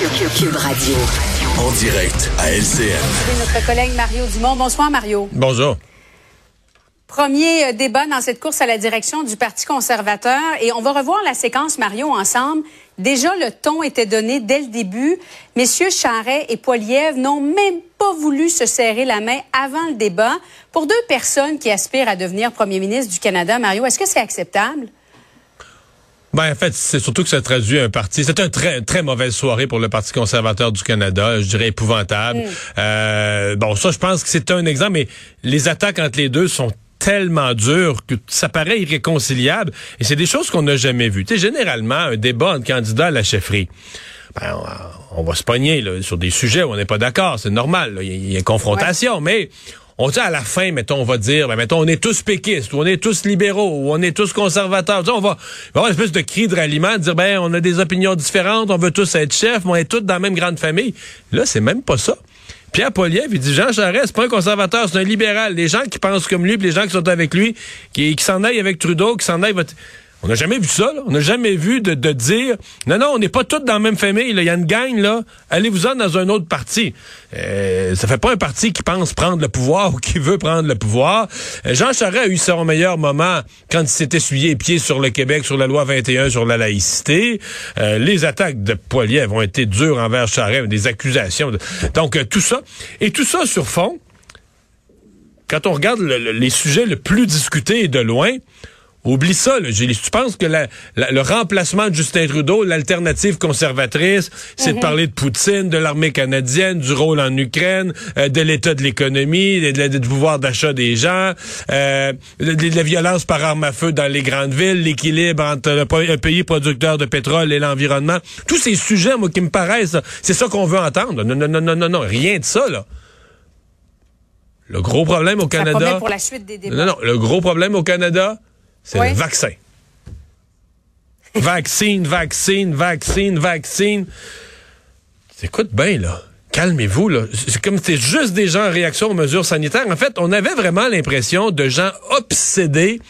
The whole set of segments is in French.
Cube Radio. En direct à LCN. Notre collègue Mario Dumont. Bonsoir, Mario. Bonjour. Premier euh, débat dans cette course à la direction du Parti conservateur et on va revoir la séquence Mario ensemble. Déjà, le ton était donné dès le début. Messieurs Charret et Poiliev n'ont même pas voulu se serrer la main avant le débat. Pour deux personnes qui aspirent à devenir premier ministre du Canada, Mario, est-ce que c'est acceptable? Ben, en fait, c'est surtout que ça traduit un parti. C'est une très, très mauvaise soirée pour le Parti conservateur du Canada. Je dirais épouvantable. Mm. Euh, bon, ça, je pense que c'est un exemple, mais les attaques entre les deux sont tellement dur que ça paraît irréconciliable. Et c'est des choses qu'on n'a jamais vues. Tu sais, généralement, un débat entre candidats à la chefferie. Ben, on, va se pogner là, sur des sujets où on n'est pas d'accord, c'est normal. Il y, a une confrontation, mais on dit à la fin, mettons, on va dire, ben, mettons, on est tous péquistes, ou on est tous libéraux, ou on est tous conservateurs. on va, avoir une espèce de cri de ralliement, dire, ben, on a des opinions différentes, on veut tous être chefs, mais on est tous dans la même grande famille. Là, c'est même pas ça. Pierre Poliev, il dit Jean Charest, c'est pas un conservateur, c'est un libéral. Les gens qui pensent comme lui, puis les gens qui sont avec lui, qui, qui s'en aillent avec Trudeau, qui s'en aillent... On n'a jamais vu ça, là. On n'a jamais vu de, de, dire Non, non, on n'est pas tous dans la même famille. Il y a une gang, là. Allez-vous-en dans un autre parti. Euh, ça fait pas un parti qui pense prendre le pouvoir ou qui veut prendre le pouvoir. Euh, Jean Charest a eu son meilleur moment quand il s'est essuyé les pieds sur le Québec, sur la loi 21, sur la laïcité. Euh, les attaques de Poiliev ont été dures envers Charest, des accusations. Donc, euh, tout ça. Et tout ça sur fond, quand on regarde les sujets le plus discutés de loin, Oublie ça, là, Tu penses que le remplacement de Justin Trudeau, l'alternative conservatrice, c'est de mhm. parler de Poutine, de l'armée canadienne, du rôle en Ukraine, euh, de l'état de l'économie, du pouvoir d'achat des gens, euh, de, la violence par arme à feu dans les grandes villes, l'équilibre entre un pays producteur de pétrole et l'environnement. Tous ces sujets, moi, qui me paraissent, c'est ça qu'on veut entendre. Non, non, non, non, non, non, rien de ça, là. Le gros problème au Canada. Pour la suite des débats. Non, non, le gros problème au Canada, c'est le vaccin. vaccine, vaccine, vaccine, vaccine. Écoute bien, là. Calmez-vous, là. C'est comme c'est juste des gens en réaction aux mesures sanitaires. En fait, on avait vraiment l'impression de gens obsédés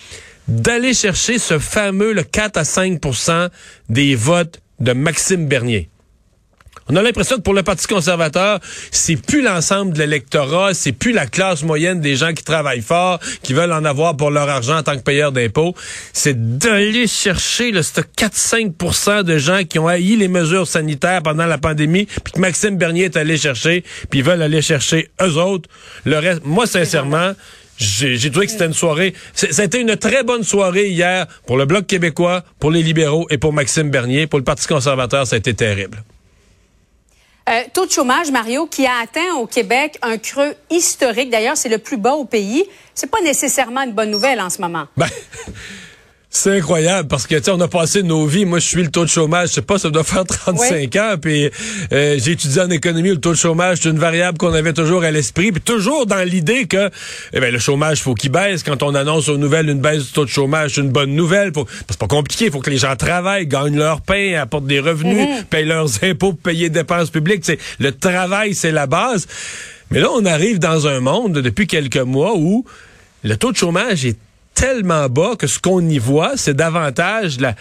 d'aller chercher ce fameux le 4 à 5% des votes de Maxime Bernier. On a l'impression que pour le Parti conservateur, c'est plus l'ensemble de l'électorat, c'est plus la classe moyenne des gens qui travaillent fort, qui veulent en avoir pour leur argent en tant que payeurs d'impôts. C'est d'aller chercher le 4-5% de gens qui ont haï les mesures sanitaires pendant la pandémie, puis que Maxime Bernier est allé chercher, puis ils veulent aller chercher eux autres. Le reste, moi, sincèrement, j'ai trouvé que c'était une soirée. Été une très bonne soirée hier pour le Bloc québécois, pour les libéraux et pour Maxime Bernier. Pour le Parti conservateur, ça a été terrible. Euh, taux de chômage, Mario, qui a atteint au Québec un creux historique. D'ailleurs, c'est le plus bas au pays. C'est pas nécessairement une bonne nouvelle en ce moment. Ben, c'est incroyable parce que tu sais on a passé nos vies. Moi, je suis le taux de chômage, je sais pas, ça doit faire 35 ans. Puis euh, j'ai étudié en économie. Le taux de chômage, c'est une variable qu'on avait toujours à l'esprit, puis toujours dans l'idée que eh ben, le chômage, faut qu'il baisse. Quand on annonce aux nouvelles une baisse du taux de chômage, c'est une bonne nouvelle. Faut, c'est pas compliqué. Il faut que les gens travaillent, gagnent leur pain, apportent des revenus, mm-hmm. payent leurs impôts, pour payer des dépenses publiques. C'est le travail, c'est la base. Mais là, on arrive dans un monde depuis quelques mois où le taux de chômage est tellement bas que ce qu'on y voit, c'est davantage la,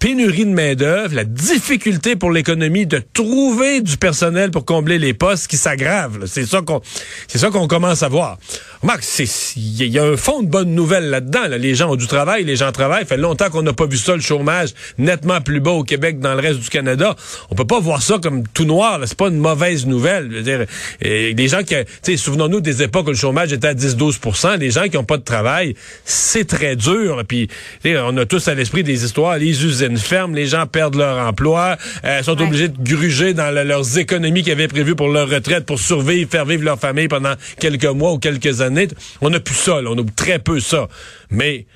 pénurie de main-d'œuvre, la difficulté pour l'économie de trouver du personnel pour combler les postes qui s'aggrave. C'est ça qu'on c'est ça qu'on commence à voir. Marc, il y a un fond de bonne nouvelle là-dedans. Les gens ont du travail, les gens travaillent. Ça fait longtemps qu'on n'a pas vu ça, le chômage nettement plus bas au Québec que dans le reste du Canada. On peut pas voir ça comme tout noir. C'est pas une mauvaise nouvelle. Je veux dire, et des gens qui, souvenons-nous des époques où le chômage était à 10-12% Les gens qui ont pas de travail, c'est très dur. Puis, on a tous à l'esprit des histoires. Les usines ferment, les gens perdent leur emploi, euh, sont obligés de gruger dans leurs économies qu'ils avaient prévues pour leur retraite, pour survivre, faire vivre leur famille pendant quelques mois ou quelques années. On n'a plus ça, on a très peu ça. Mais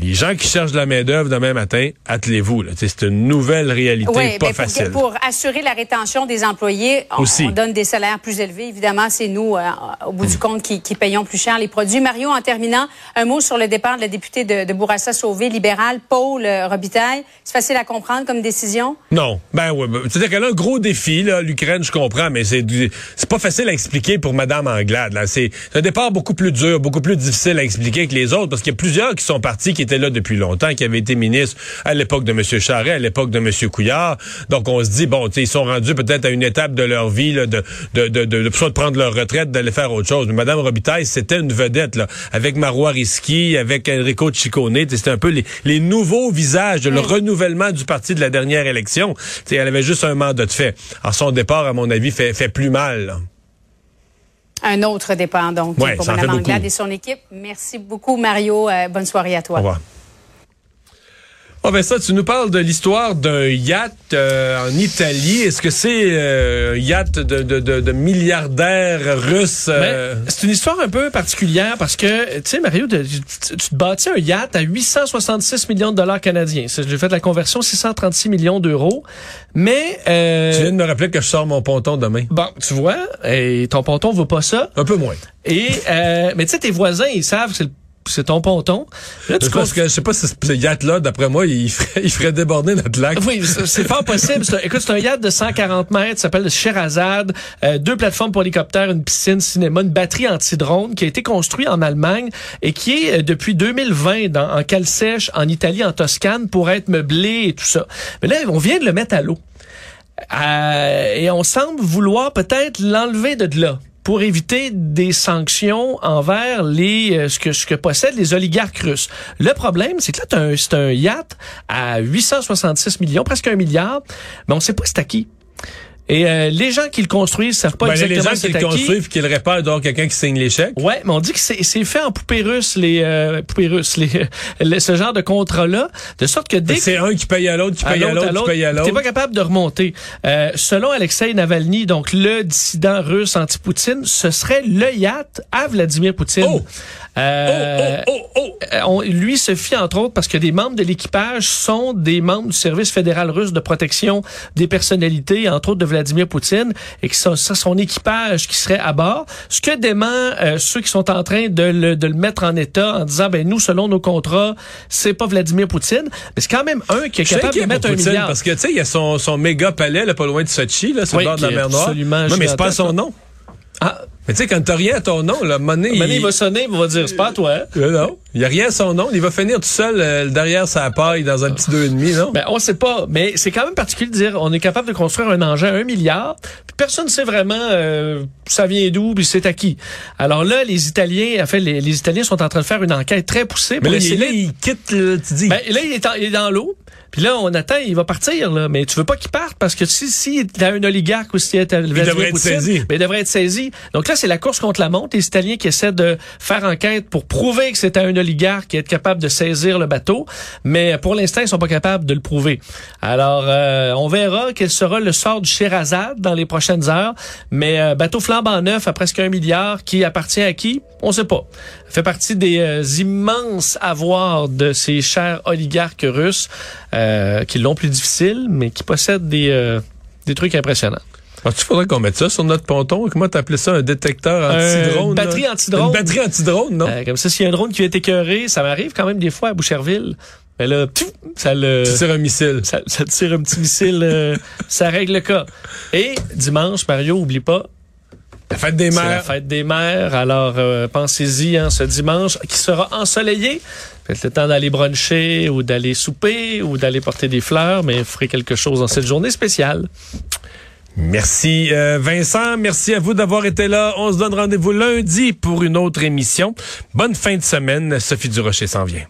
les gens qui cherchent de la main-d'œuvre demain matin, attelez-vous. C'est une nouvelle réalité pas ben, facile. Pour, pour, assurer la rétention des employés, on, donne des salaires plus élevés. Évidemment, c'est nous, euh, au bout du compte, qui, qui, payons plus cher les produits. Mario, en terminant, un mot sur le départ de la députée de, de Bourassa-Sauvé, libérale, Paul euh, Robitaille. C'est facile à comprendre comme décision? Non. Ben oui. Ben, C'est-à-dire qu'elle a un gros défi, l'Ukraine, je comprends, mais c'est pas facile à expliquer pour Madame Anglade. C'est un départ beaucoup plus dur, beaucoup plus difficile à expliquer que les autres, parce qu'il y a plusieurs qui sont partis, qui étaient là depuis longtemps, qui avaient été ministres à l'époque de M. Charret, à l'époque de M. Couillard. Donc on se dit, bon, ils sont rendus peut-être à une étape de leur vie, là, de, de, de, de, de, soit de prendre leur retraite, d'aller faire autre chose. Mais Madame Robitaille, c'était une vedette, là, avec Marois Risky, avec Enrico Ciccone. C'était un peu les, les nouveaux visages, le renouvellement du parti de la dernière élection. Tu sais, elle avait juste un mandat de fait. Alors son départ, à mon avis, fait, fait plus mal. là. Un autre départ, donc, Ouais, pour Mme beaucoup. Anglade et son équipe. Merci beaucoup, Mario. Euh, bonne soirée à toi. Au revoir. Oh ben ça, tu nous parles de l'histoire d'un yacht euh, en Italie. Est-ce que c'est euh, un yacht de, de, de, de milliardaires russes? euh, Ben, c'est une histoire un peu particulière parce que, tu sais, Mario, tu, tu te bâtis un yacht à 866 millions de dollars canadiens. J'ai fait la conversion 636 millions d'euros. Mais, euh, tu viens de me rappeler que je sors mon ponton demain. bon, tu vois, et ton ponton vaut pas ça. Un peu moins. Et, euh, mais tu sais, tes voisins, ils savent que c'est le- c'est ton ponton. Là, tu Je pense que je sais pas si ce yacht-là, d'après moi, il ferait, il ferait déborder notre lac. Oui, c'est fort possible. Un- écoute, c'est un yacht de 140 mètres, s'appelle le Sherazade, euh, deux plateformes pour hélicoptères, une piscine, cinéma, une batterie anti-drone qui a été construit en Allemagne et qui est euh, depuis 2020 dans, en cale sèche en Italie, en Toscane, pour être meublé et tout ça. Mais là, on vient de le mettre à l'eau. Euh, et on semble vouloir peut-être l'enlever de là pour éviter des sanctions envers les euh, ce que ce que possèdent les oligarques russes. Le problème, c'est que là c'est un yacht à 866 millions, presque un milliard, mais on sait pas c'est à qui. Et euh, les gens qui le construisent savent pas Ben, les exactement gens qui le construisent, qui le réparent, donc quelqu'un qui signe les chèques. Ouais, mais on dit que c'est c'est fait en poupée russe les euh, poupées russes les, les- ce genre de contrat là, de sorte que dès C'est un qui paye à l'autre, qui paye à l'autre, qui paye à T'es l'autre. pas capable de remonter. Euh, selon Alexei Navalny, donc le dissident russe anti-Poutine, ce serait le yacht à Vladimir Poutine. Oh! Euh, Oh, oh, oh, oh! euh, on- lui se fie entre autres parce que des membres de l'équipage sont des membres du service fédéral russe de protection des personnalités, entre autres de Vladimir Poutine, et que c'est ça, son équipage qui serait à bord. Ce que dément euh, ceux qui sont en train de le, de le mettre en état en disant, ben nous, selon nos contrats, c'est pas Vladimir Poutine, mais c'est quand même un qui est capable de mettre un Poutine, milliard. parce que, tu sais, il y a son, son méga palais, là, pas loin de Sochi, là, sur Oui, le bord de la mer Noire. absolument Non, mais c'est pas son nom. Ah, Mais tu sais, quand t'as rien à ton nom, là, monnaie, Mané, il va sonner, il va dire, c'est pas à toi. hein? Euh, non, il y a rien à son nom. Il va finir tout seul euh, derrière sa paille dans un petit deux et demi, non? Ben, on sait pas, mais c'est quand même particulier de dire on est capable de construire un engin à un milliard, puis personne ne sait vraiment euh, ça vient d'où, puis c'est à qui. Alors là, les Italiens, en fait, les, les Italiens sont en train de faire une enquête très poussée mais pour là, il, essayer. là, il quitte, le- tu dis. Ben, là, il est, en- il est dans l'eau. Puis là, on attend, il va partir, là. Mais tu veux pas qu'il parte parce que si, si il un oligarque ou s'il y a Vladimir devrait être saisi. ben, il devrait être saisi. Donc là, c'est la course contre la montre. Les Italiens qui essaient de faire enquête pour prouver que c'était un oligarque et être capable de saisir le bateau. Mais pour l'instant, ils sont pas capables de le prouver. Alors, euh, on verra quel sera le sort du Sherazade dans les prochaines heures. Mais euh, bateau flambant neuf à presque un milliard qui appartient à qui? On sait pas. Fait partie des euh, immenses avoirs de ces chers oligarques russes euh, qui l'ont plus difficile, mais qui possèdent des, euh, des trucs impressionnants. Tu faudrait qu'on mette ça sur notre ponton? Comment t'appelais ça? Un détecteur Euh, anti-drone? une batterie anti-drone. Une batterie anti-drone, non? Euh, comme ça, s'il y a un drone qui est écœuré, ça m'arrive quand même des fois à Boucherville. Mais là, ça le... tu tires un missile. Ça, ça tire un petit missile, euh, ça règle le cas. Et dimanche, Mario, oublie pas, La fête des c'est la mères. fête des mères. Alors, euh, pensez-y, hein, ce dimanche, qui sera ensoleillé. Faites le temps d'aller bruncher ou d'aller souper ou d'aller porter des fleurs, mais ferez quelque chose dans cette journée spéciale. Merci euh, Vincent, merci à vous d'avoir été là. On se donne rendez-vous lundi pour une autre émission. Bonne fin de semaine. Sophie Durocher s'en vient.